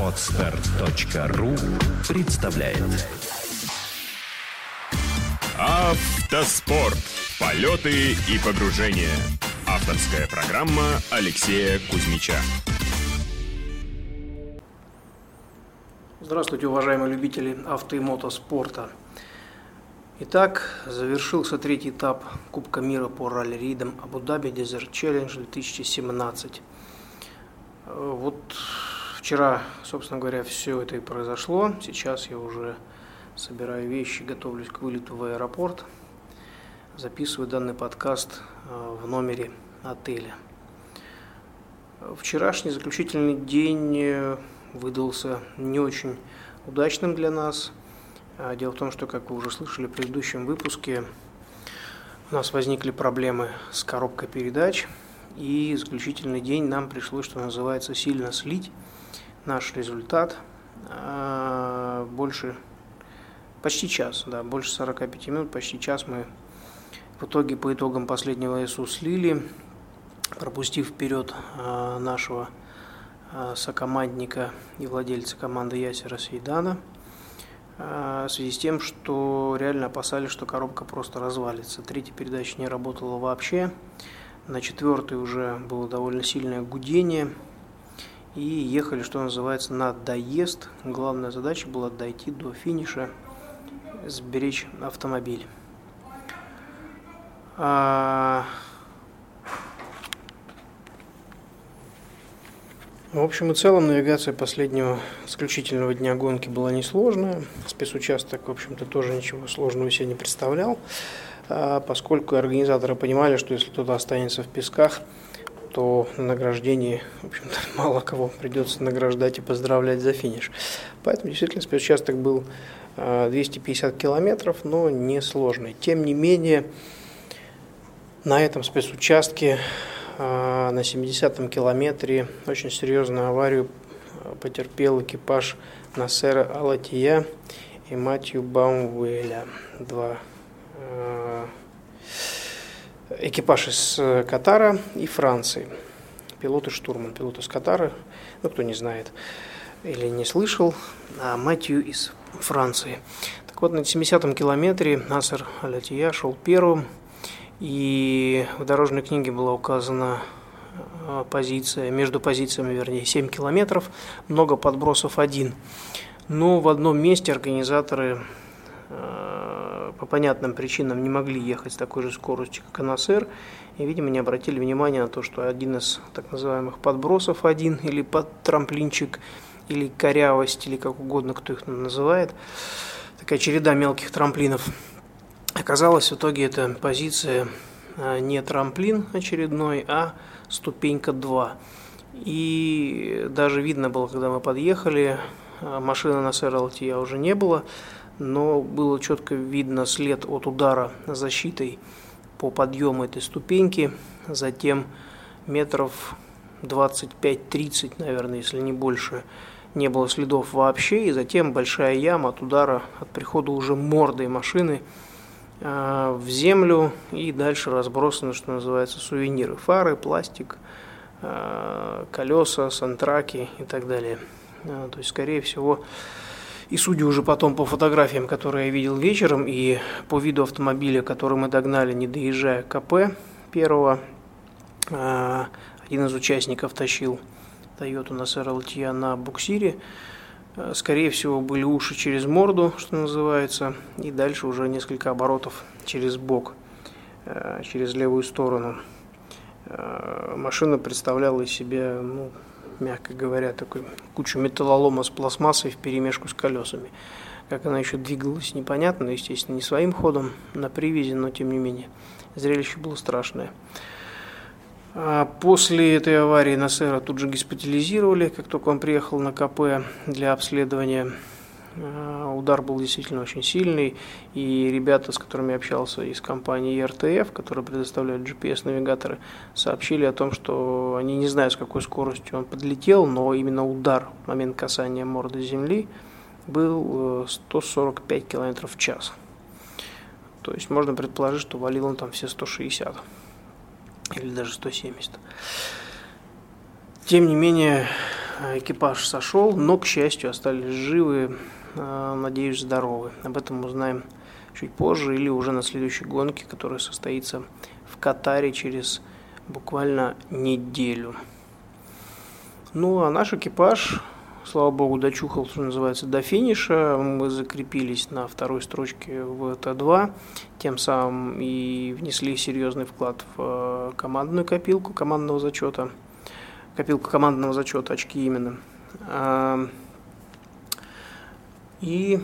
Отстар.ру представляет Автоспорт. Полеты и погружения. Авторская программа Алексея Кузьмича. Здравствуйте, уважаемые любители авто и мотоспорта. Итак, завершился третий этап Кубка мира по ралли-ридам Абу-Даби Desert Challenge 2017. Вот вчера, собственно говоря, все это и произошло. Сейчас я уже собираю вещи, готовлюсь к вылету в аэропорт. Записываю данный подкаст э, в номере отеля. Вчерашний заключительный день э, выдался не очень удачным для нас. А, дело в том, что, как вы уже слышали в предыдущем выпуске, у нас возникли проблемы с коробкой передач, и заключительный день нам пришлось, что называется, сильно слить наш результат. А, больше, почти час, да, больше 45 минут, почти час мы в итоге по итогам последнего СУ слили, пропустив вперед а, нашего а, сокомандника и владельца команды Ясера Сейдана в связи с тем, что реально опасались, что коробка просто развалится. Третья передача не работала вообще. На четвертой уже было довольно сильное гудение. И ехали, что называется, на доезд. Главная задача была дойти до финиша, сберечь автомобиль. А... В общем и целом, навигация последнего исключительного дня гонки была несложная. Спецучасток, в общем-то, тоже ничего сложного себе не представлял, поскольку организаторы понимали, что если кто-то останется в песках, то на награждении, в общем-то, мало кого придется награждать и поздравлять за финиш. Поэтому действительно спецучасток был 250 а, километров, но не сложный. Тем не менее, на этом спецучастке а, на 70-м километре очень серьезную аварию а, потерпел экипаж Насера Алатия и Матью Баумвеля. Два а, экипаж из э, Катара и Франции. Пилот и штурман. Пилот из Катара, ну кто не знает или не слышал, а Матью из Франции. Так вот, на 70-м километре Насер Алатия шел первым, и в дорожной книге была указана э, позиция, между позициями, вернее, 7 километров, много подбросов один. Но в одном месте организаторы э, понятным причинам не могли ехать с такой же скоростью, как НСР, и, видимо, не обратили внимания на то, что один из так называемых подбросов один, или под трамплинчик, или корявость, или как угодно, кто их называет, такая череда мелких трамплинов – Оказалось, в итоге эта позиция а, не трамплин очередной, а ступенька 2. И даже видно было, когда мы подъехали, а, машины на СРЛТ уже не было, но было четко видно след от удара защитой по подъему этой ступеньки, затем метров 25-30, наверное, если не больше, не было следов вообще, и затем большая яма от удара, от прихода уже мордой машины – Э, в землю и дальше разбросаны, что называется, сувениры. Фары, пластик, э, колеса, сантраки и так далее. Э, то есть, скорее всего, и судя уже потом по фотографиям, которые я видел вечером, и по виду автомобиля, который мы догнали, не доезжая КП первого, один из участников тащил Toyota на SRLT на буксире, Э, скорее всего, были уши через морду, что называется, и дальше уже несколько оборотов через бок, э, через левую сторону. Машина представляла из себя, ну, мягко говоря, такой кучу металлолома с пластмассой в перемешку с колесами. Как она еще двигалась, непонятно, естественно, не своим ходом на привязи, но тем не менее. Зрелище было страшное. А после этой аварии Насера тут же госпитализировали, как только он приехал на КП для обследования. А, удар был действительно очень сильный, и ребята, с которыми я общался из компании РТФ, которые предоставляют GPS-навигаторы, сообщили о том, что они не знают, с какой скоростью он подлетел, но именно удар в момент касания морды земли был 145 э, км в час. То есть можно предположить, что валил он там все 160 или даже 170. Тем не менее, экипаж сошел, но, к счастью, остались живы, э, надеюсь, здоровы. Об этом узнаем чуть позже или уже на следующей гонке, которая состоится в Катаре через буквально неделю. Ну, а наш экипаж, слава богу, дочухал, что называется, до финиша. Мы закрепились на второй строчке в Т2, тем самым и внесли серьезный вклад в э, командную копилку командного зачета. Копилку командного зачета, очки именно. И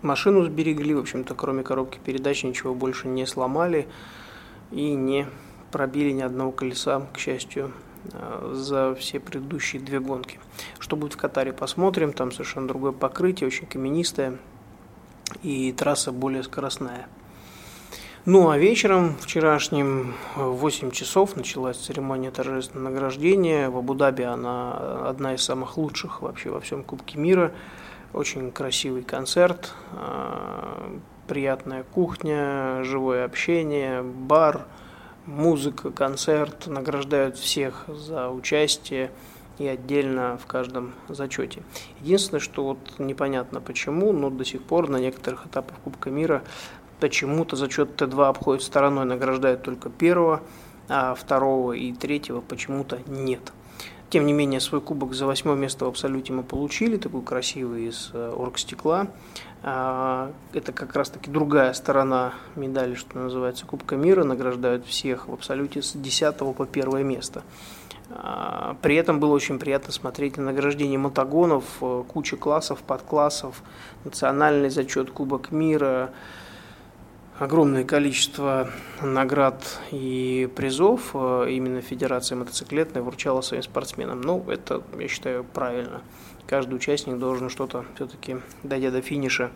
машину сберегли, в общем-то, кроме коробки передач ничего больше не сломали и не пробили ни одного колеса, к счастью, Э, за все предыдущие две гонки. Что будет в Катаре, посмотрим. Там совершенно другое покрытие, очень каменистое и трасса более скоростная. Ну а вечером вчерашним в 8 часов началась церемония торжественного награждения. В Абу-Даби она одна из самых лучших вообще во всем Кубке мира. Очень красивый концерт, э, приятная кухня, живое общение, бар – музыка, концерт, награждают всех за участие и отдельно в каждом зачете. Единственное, что вот непонятно почему, но до сих пор на некоторых этапах Кубка мира почему-то зачет Т2 обходит стороной, награждают только первого, а второго и третьего почему-то нет. Тем не менее, свой кубок за восьмое место в абсолюте мы получили, такой красивый из э, оргстекла. А, это как раз-таки другая сторона медали, что называется, Кубка мира. Награждают всех в абсолюте с 10 по первое место. А, при этом было очень приятно смотреть на награждение мотогонов, э, куча классов, подклассов, национальный зачет Кубок мира, огромное количество наград и призов э, именно Федерация мотоциклетная вручала своим спортсменам. Ну, это, я считаю, правильно каждый участник должен что-то все-таки, дойдя до финиша,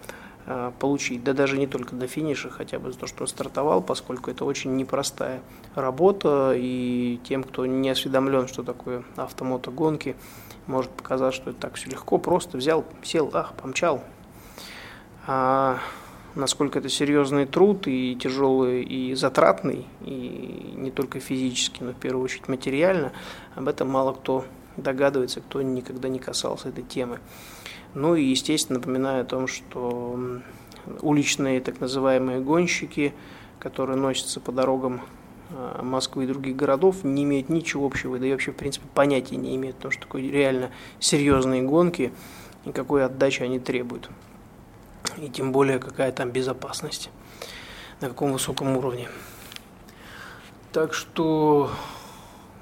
э, получить. Да даже не только до финиша, хотя бы за то, что он стартовал, поскольку это очень непростая работа, и тем, кто не осведомлен, что такое автомотогонки, может показать, что это так все легко, просто взял, сел, ах, помчал. А насколько это серьезный труд и тяжелый, и затратный, и не только физически, но в первую очередь материально, об этом мало кто догадывается, кто никогда не касался этой темы. Ну и, естественно, напоминаю о том, что уличные так называемые гонщики, которые носятся по дорогам а, Москвы и других городов, не имеют ничего общего, да и вообще, в принципе, понятия не имеют, потому что такое реально серьезные гонки и какой отдачи они требуют. И тем более, какая там безопасность, на каком высоком уровне. Так что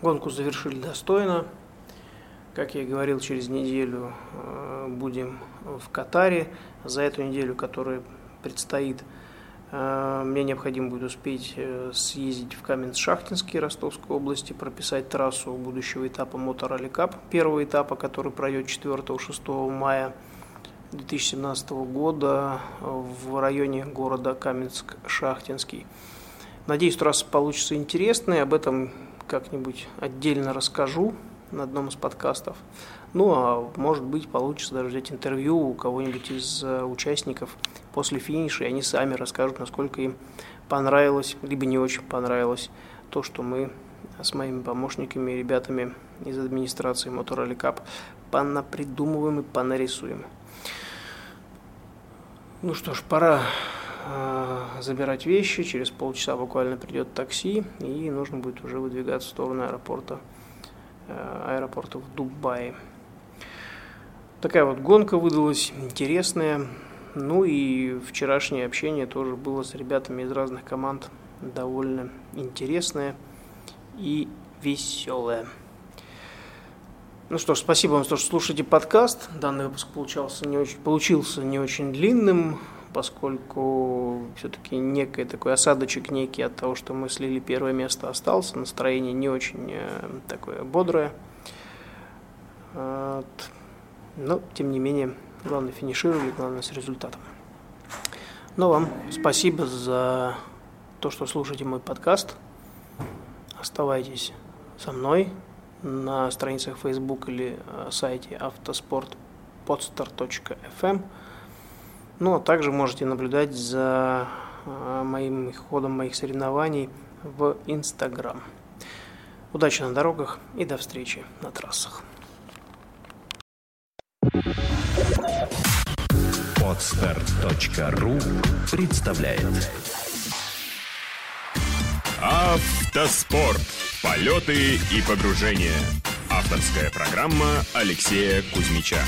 гонку завершили достойно. Как я и говорил, через неделю э, будем в Катаре. За эту неделю, которая предстоит, э, мне необходимо будет успеть э, съездить в Каменск-Шахтинский Ростовской области, прописать трассу будущего этапа Моторали Кап, первого этапа, который пройдет 4-6 мая 2017 года в районе города Каменск-Шахтинский. Надеюсь, трасса получится интересной, об этом как-нибудь отдельно расскажу на одном из подкастов. Ну, а может быть, получится даже взять интервью у кого-нибудь из э, участников после финиша, и они сами расскажут, насколько им понравилось, либо не очень понравилось то, что мы с моими помощниками и ребятами из администрации Motor Cup понапридумываем и понарисуем. Ну что ж, пора э, забирать вещи. Через полчаса буквально придет такси, и нужно будет уже выдвигаться в сторону аэропорта Э, аэропорта в Дубае. Такая вот гонка выдалась интересная. Ну и вчерашнее общение тоже было с ребятами из разных команд довольно интересное и веселое. Ну что ж, спасибо вам, что слушаете подкаст. Данный выпуск получался не очень, получился не очень длинным поскольку все-таки некий такой осадочек некий от того, что мы слили первое место, остался. Настроение не очень э, такое бодрое. Вот. Но, тем не менее, главное финишировали, главное с результатом. Но вам спасибо за то, что слушаете мой подкаст. Оставайтесь со мной на страницах Facebook или э, сайте автоспортподстар.fm. Ну, а также можете наблюдать за а, моим ходом моих соревнований в Инстаграм. Удачи на дорогах и до встречи на трассах. Отстар.ру представляет Автоспорт. Полеты и погружения. Авторская программа Алексея Кузьмича.